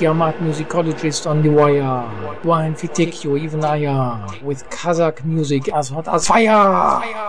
Yamat musicologist on the wire. Why infect you even I, uh, with Kazakh music as hot as fire. fire.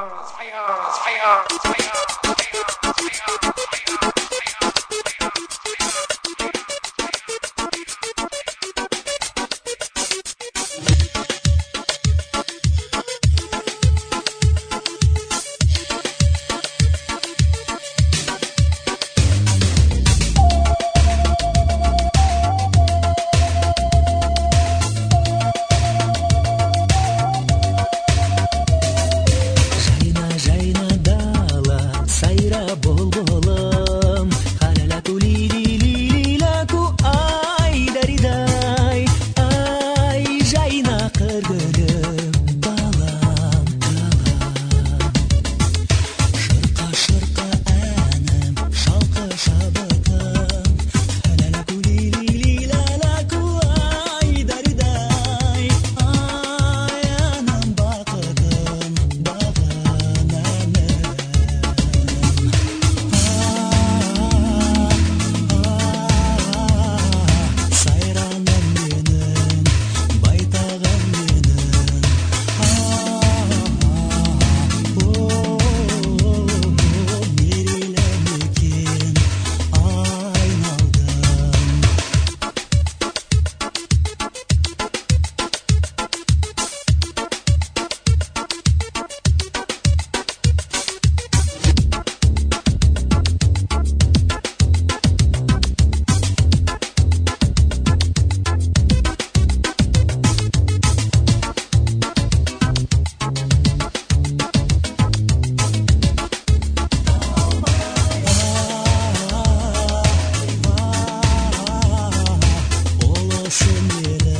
Yeah.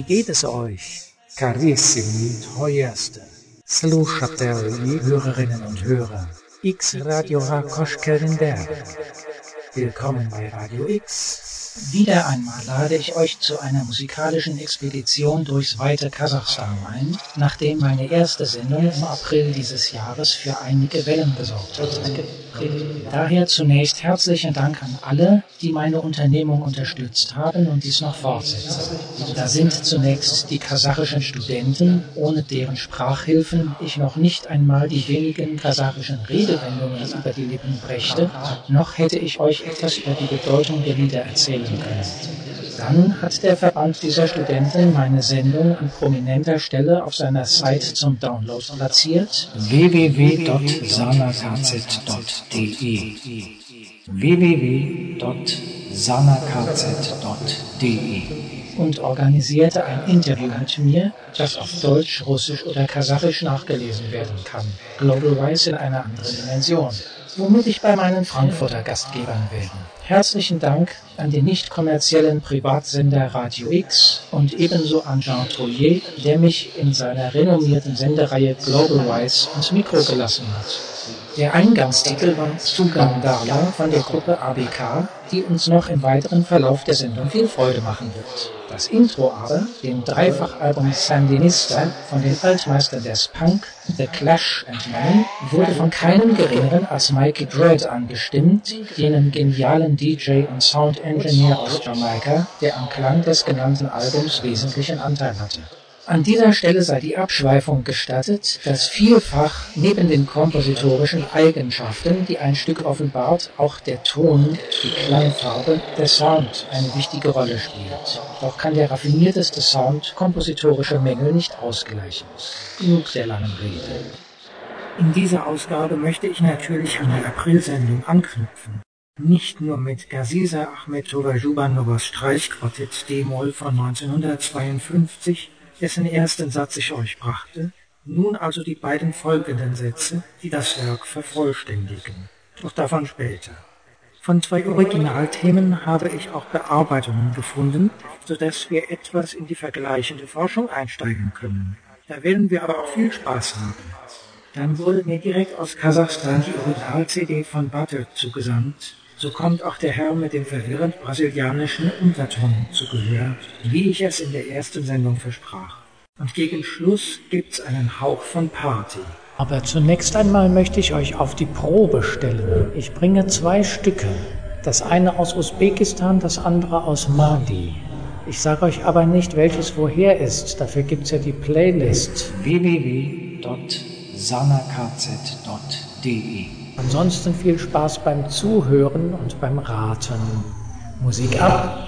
wie geht es euch? Carissimi, teuerste, Слушатели, Hörerinnen und Hörer, X Radio Rakosch-Kellenberg. Willkommen bei Radio X. Wieder einmal lade ich euch zu einer musikalischen Expedition durchs weite Kasachstan ein, nachdem meine erste Sendung im April dieses Jahres für einige Wellen gesorgt hat. Daher zunächst herzlichen Dank an alle, die meine Unternehmung unterstützt haben und dies noch fortsetzen. Da sind zunächst die kasachischen Studenten, ohne deren Sprachhilfen ich noch nicht einmal die wenigen kasachischen Redewendungen über die Lippen brächte, noch hätte ich euch etwas über die Bedeutung der Lieder erzählen können. Dann hat der Verband dieser Studenten meine Sendung an prominenter Stelle auf seiner Site zum Download platziert www.sanakz.de www.sanakz.de und organisierte ein Interview mit mir, das auf Deutsch, Russisch oder Kasachisch nachgelesen werden kann. Global Rise in einer anderen Dimension womit ich bei meinen Frankfurter Gastgebern wäre. Herzlichen Dank an den nicht kommerziellen Privatsender Radio X und ebenso an Jean Trouillet, der mich in seiner renommierten Sendereihe Global Wise ins Mikro gelassen hat. Der Eingangstitel war Zugang Darla von der Gruppe ABK, die uns noch im weiteren Verlauf der Sendung viel Freude machen wird. Das Intro aber, dem Dreifachalbum Sandinista von den Altmeistern des Punk, The Clash entnommen, wurde von keinem geringeren als Mikey Dread angestimmt, jenem genialen DJ und Sound Engineer aus Jamaika, der am Klang des genannten Albums wesentlichen Anteil hatte. An dieser Stelle sei die Abschweifung gestattet, dass vielfach neben den kompositorischen Eigenschaften, die ein Stück offenbart, auch der Ton, die Klangfarbe, der Sound eine wichtige Rolle spielt. Doch kann der raffinierteste Sound kompositorische Mängel nicht ausgleichen. Genug der langen Rede. In dieser Ausgabe möchte ich natürlich an die Aprilsendung anknüpfen. Nicht nur mit Gaziza Ahmetova Jubanowas Streichquartett D-Moll von 1952, dessen ersten Satz ich euch brachte, nun also die beiden folgenden Sätze, die das Werk vervollständigen. Doch davon später. Von zwei Originalthemen habe ich auch Bearbeitungen gefunden, so dass wir etwas in die vergleichende Forschung einsteigen können. Da werden wir aber auch viel Spaß haben. Dann wurde mir direkt aus Kasachstan die Original-CD von Butter zugesandt. So kommt auch der Herr mit dem verwirrend brasilianischen Unterton zu Gehör, wie ich es in der ersten Sendung versprach. Und gegen Schluss gibt's einen Hauch von Party. Aber zunächst einmal möchte ich euch auf die Probe stellen. Ich bringe zwei Stücke. Das eine aus Usbekistan, das andere aus Mali. Ich sage euch aber nicht, welches woher ist. Dafür gibt's ja die Playlist www.sanakz.de. Ansonsten viel Spaß beim Zuhören und beim Raten. Musik ab.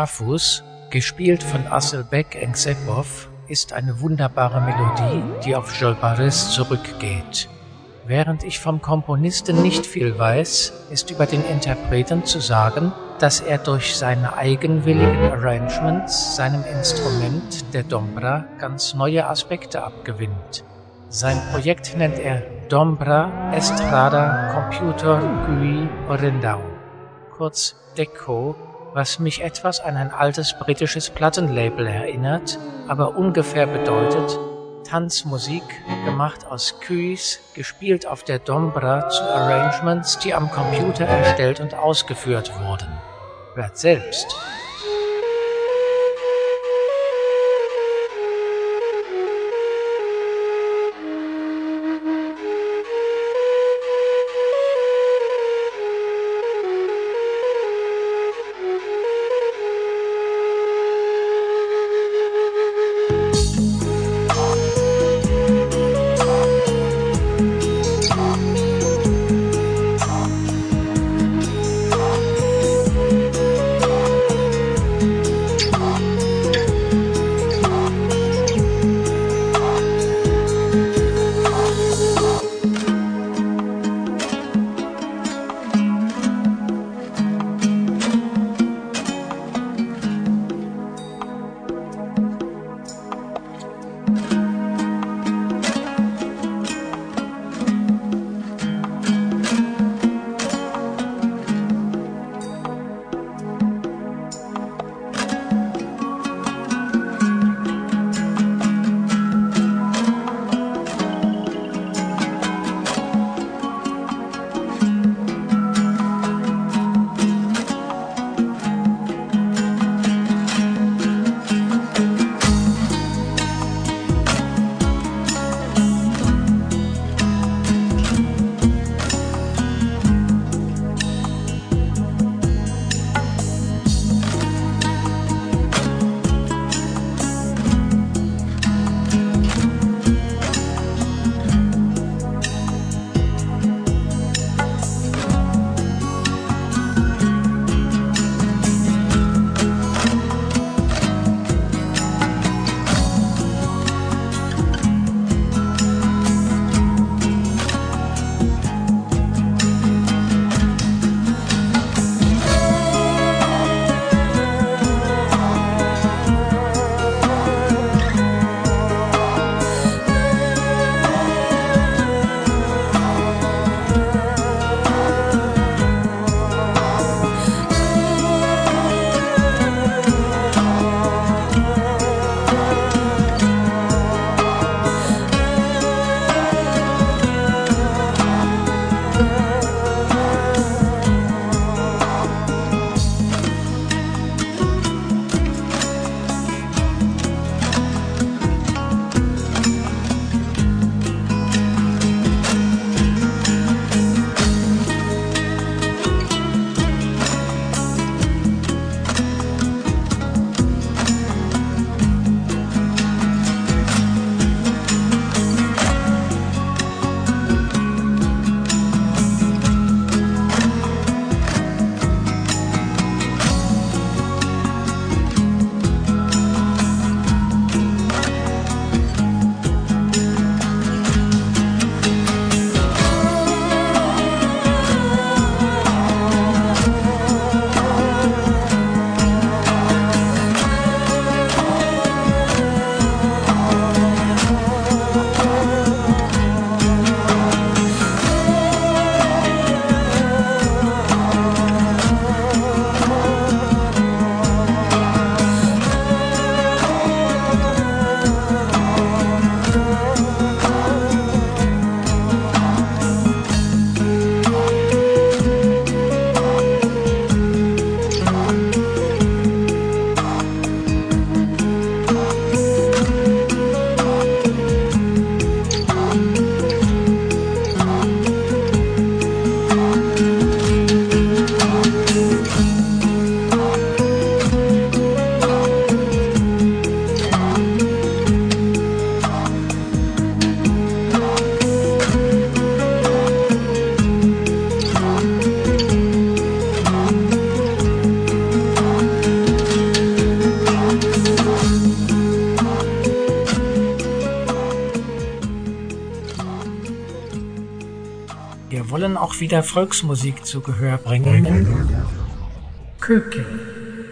Jafus, gespielt von Asselbeck Engsepov, ist eine wunderbare Melodie, die auf Jolbaris zurückgeht. Während ich vom Komponisten nicht viel weiß, ist über den Interpreten zu sagen, dass er durch seine eigenwilligen Arrangements seinem Instrument, der Dombra, ganz neue Aspekte abgewinnt. Sein Projekt nennt er Dombra Estrada Computer GUI Orendau, kurz DECO, was mich etwas an ein altes britisches Plattenlabel erinnert, aber ungefähr bedeutet Tanzmusik, gemacht aus QIs, gespielt auf der Dombra zu Arrangements, die am Computer erstellt und ausgeführt wurden. Hört selbst. Wieder Volksmusik zu Gehör bringen. Köken.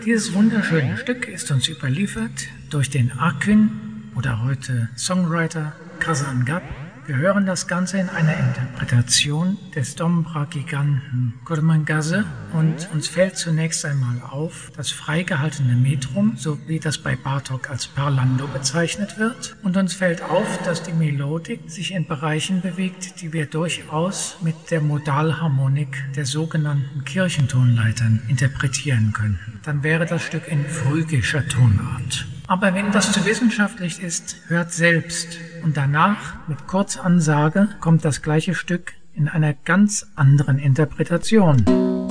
Dieses wunderschöne Stück ist uns überliefert durch den Akün oder heute Songwriter Kazan Gab. Wir hören das Ganze in einer Interpretation des Dombra-Giganten Kurmangaze und uns fällt zunächst einmal auf das freigehaltene Metrum, so wie das bei Bartok als Parlando bezeichnet wird. Und uns fällt auf, dass die Melodik sich in Bereichen bewegt, die wir durchaus mit der Modalharmonik der sogenannten Kirchentonleitern interpretieren könnten. Dann wäre das Stück in phrygischer Tonart. Aber wenn das zu wissenschaftlich ist, hört selbst. Und danach, mit Kurzansage, kommt das gleiche Stück in einer ganz anderen Interpretation.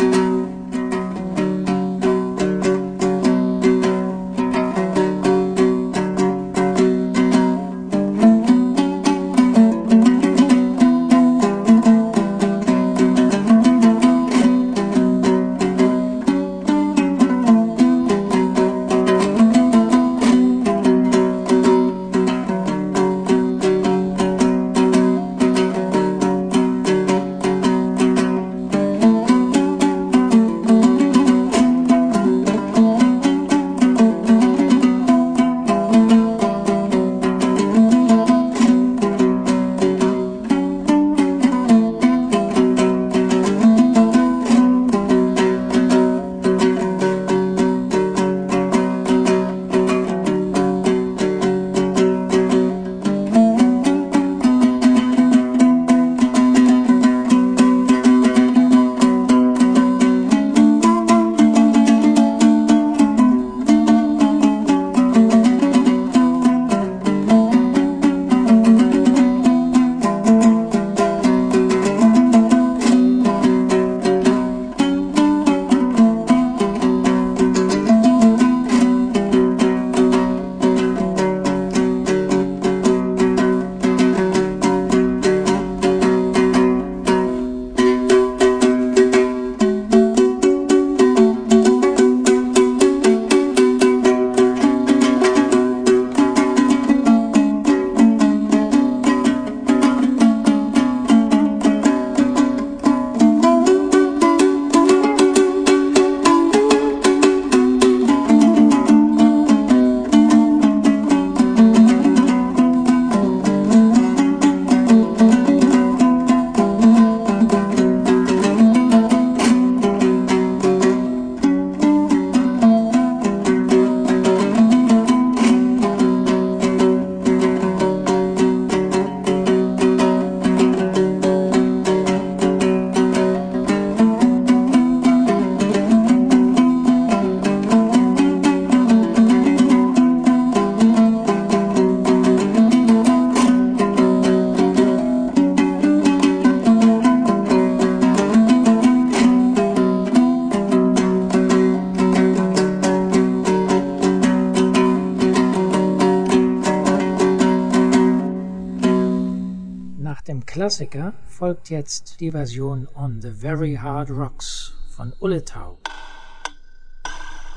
Klassiker folgt jetzt die Version On the Very Hard Rocks von Ulletau.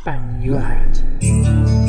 Bang your head.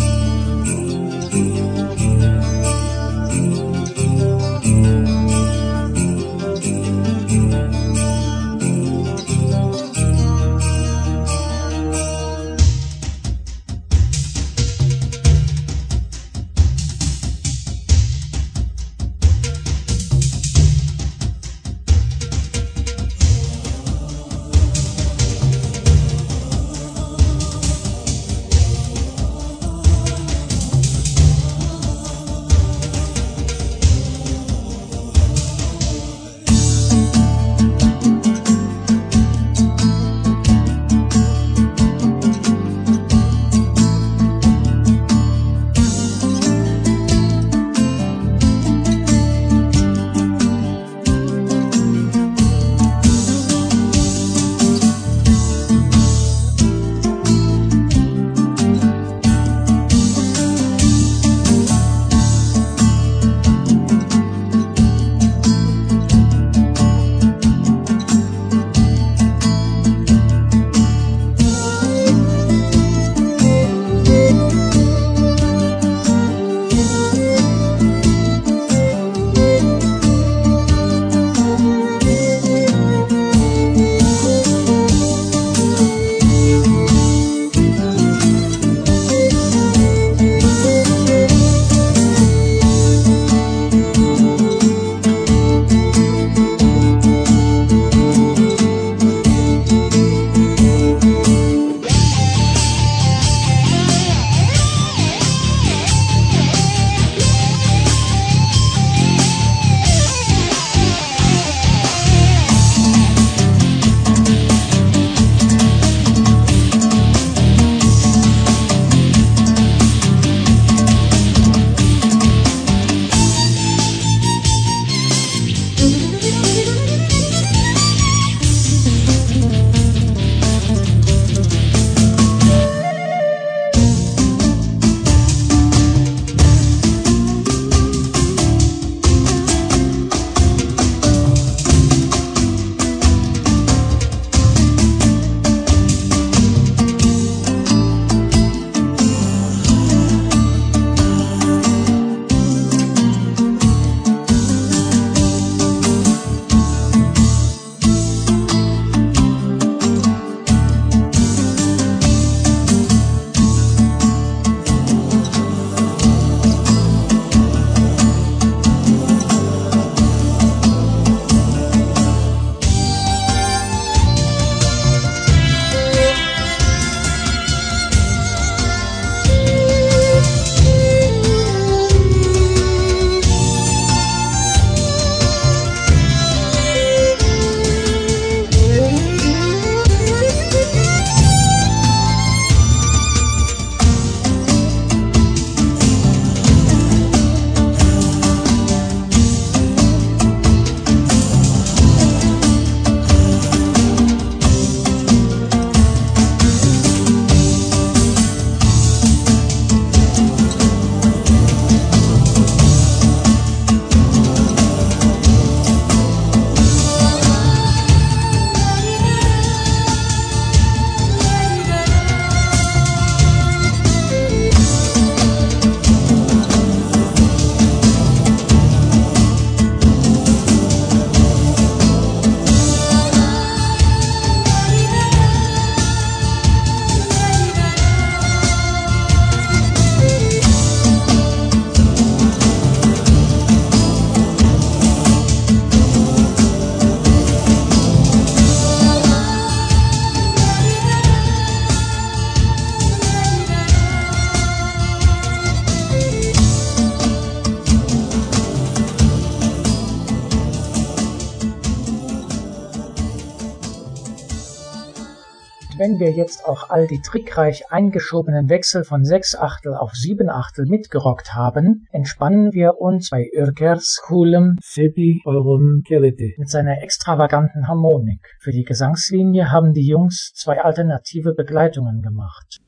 Wenn wir jetzt auch all die trickreich eingeschobenen Wechsel von sechs Achtel auf sieben Achtel mitgerockt haben, entspannen wir uns bei Ürkers coolem Sepi Olrum Kelete. mit seiner extravaganten Harmonik. Für die Gesangslinie haben die Jungs zwei alternative Begleitungen gemacht.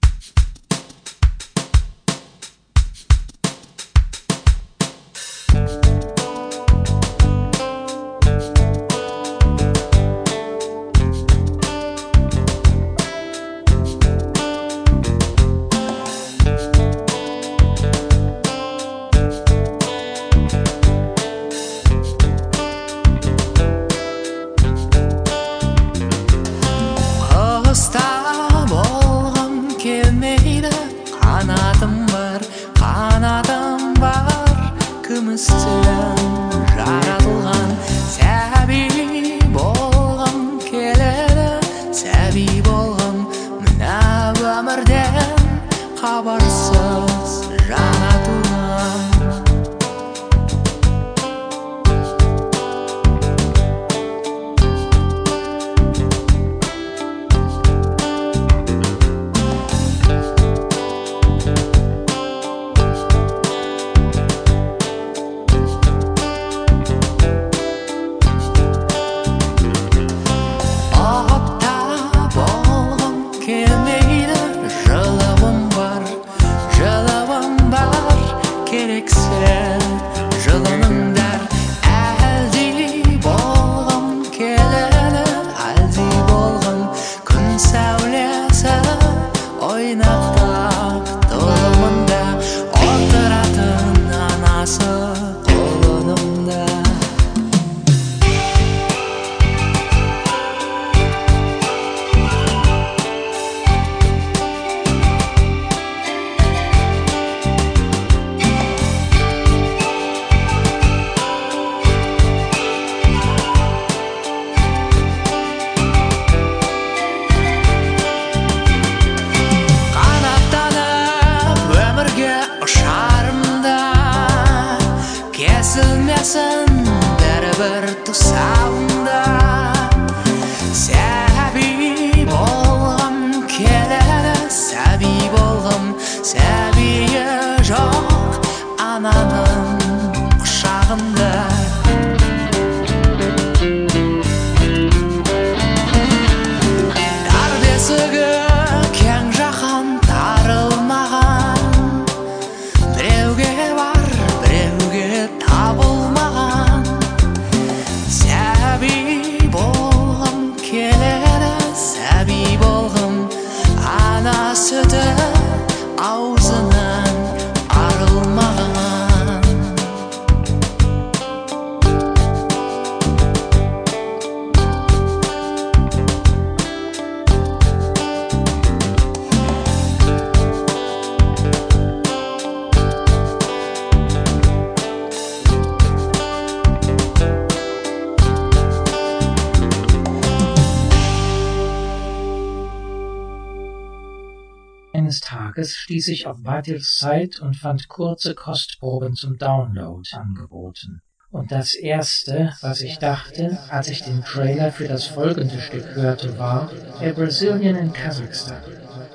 verließ sich auf Bartels Zeit und fand kurze Kostproben zum Download angeboten. Und das erste, was ich dachte, als ich den Trailer für das folgende Stück hörte, war A Brazilian in Kasachstan.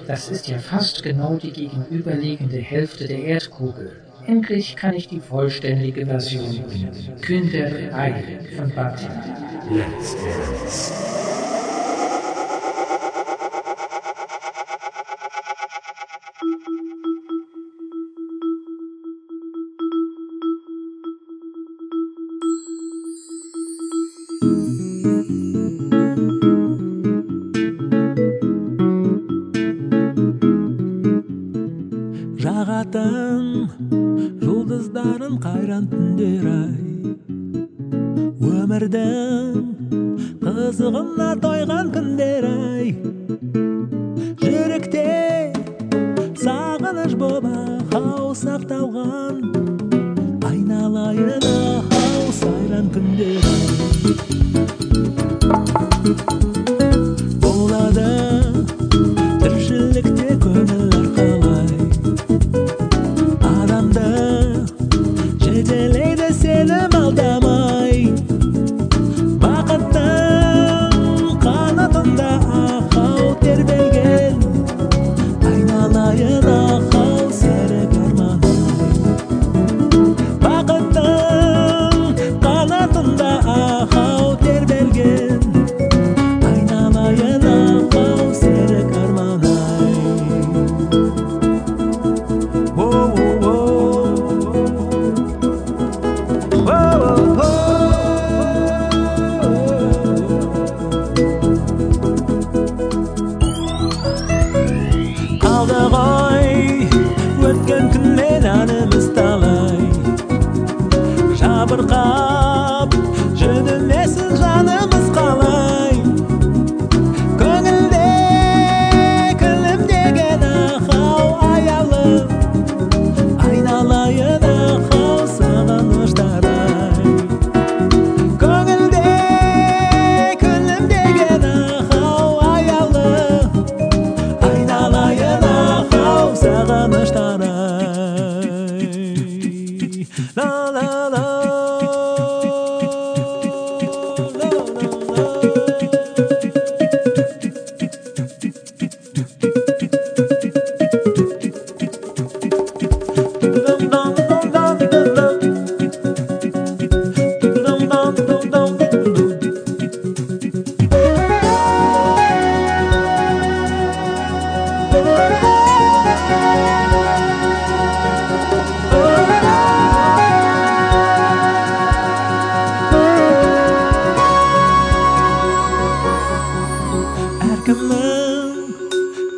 Das ist ja fast genau die gegenüberliegende Hälfte der Erdkugel. Endlich kann ich die vollständige Version bringen. Künder Ei von Bartel. Let's dance.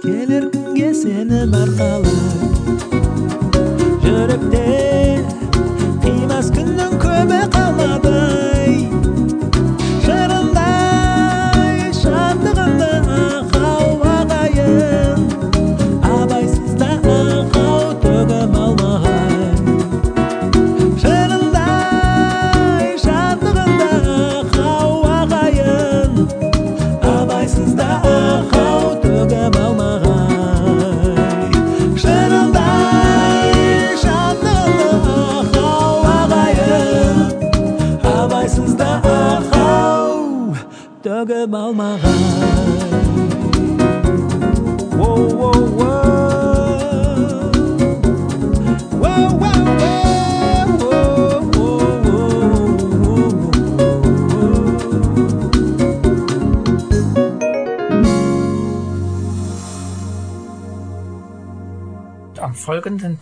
Келер күнге сенім арқалы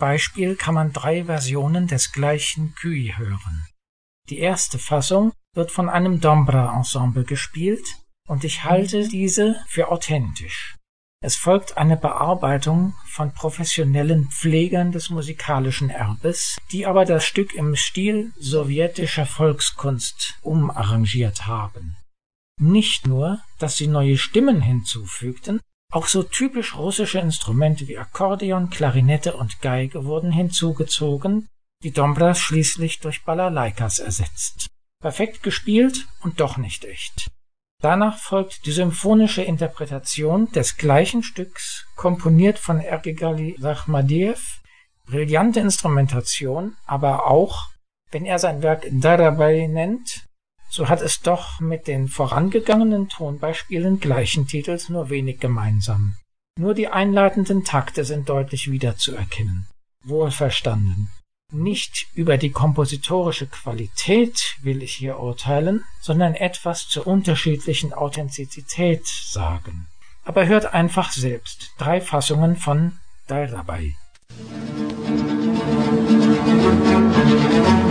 Beispiel kann man drei Versionen des gleichen Kui hören. Die erste Fassung wird von einem Dombra-Ensemble gespielt und ich halte diese für authentisch. Es folgt eine Bearbeitung von professionellen Pflegern des musikalischen Erbes, die aber das Stück im Stil sowjetischer Volkskunst umarrangiert haben. Nicht nur, dass sie neue Stimmen hinzufügten, auch so typisch russische Instrumente wie Akkordeon, Klarinette und Geige wurden hinzugezogen, die Dombras schließlich durch Balalaikas ersetzt. Perfekt gespielt und doch nicht echt. Danach folgt die symphonische Interpretation des gleichen Stücks, komponiert von Ergigali Rachmadiev, brillante Instrumentation, aber auch, wenn er sein Werk Darabay nennt, so hat es doch mit den vorangegangenen Tonbeispielen gleichen Titels nur wenig gemeinsam. Nur die einleitenden Takte sind deutlich wiederzuerkennen. Wohlverstanden. Nicht über die kompositorische Qualität will ich hier urteilen, sondern etwas zur unterschiedlichen Authentizität sagen. Aber hört einfach selbst drei Fassungen von Dalrabai. Thank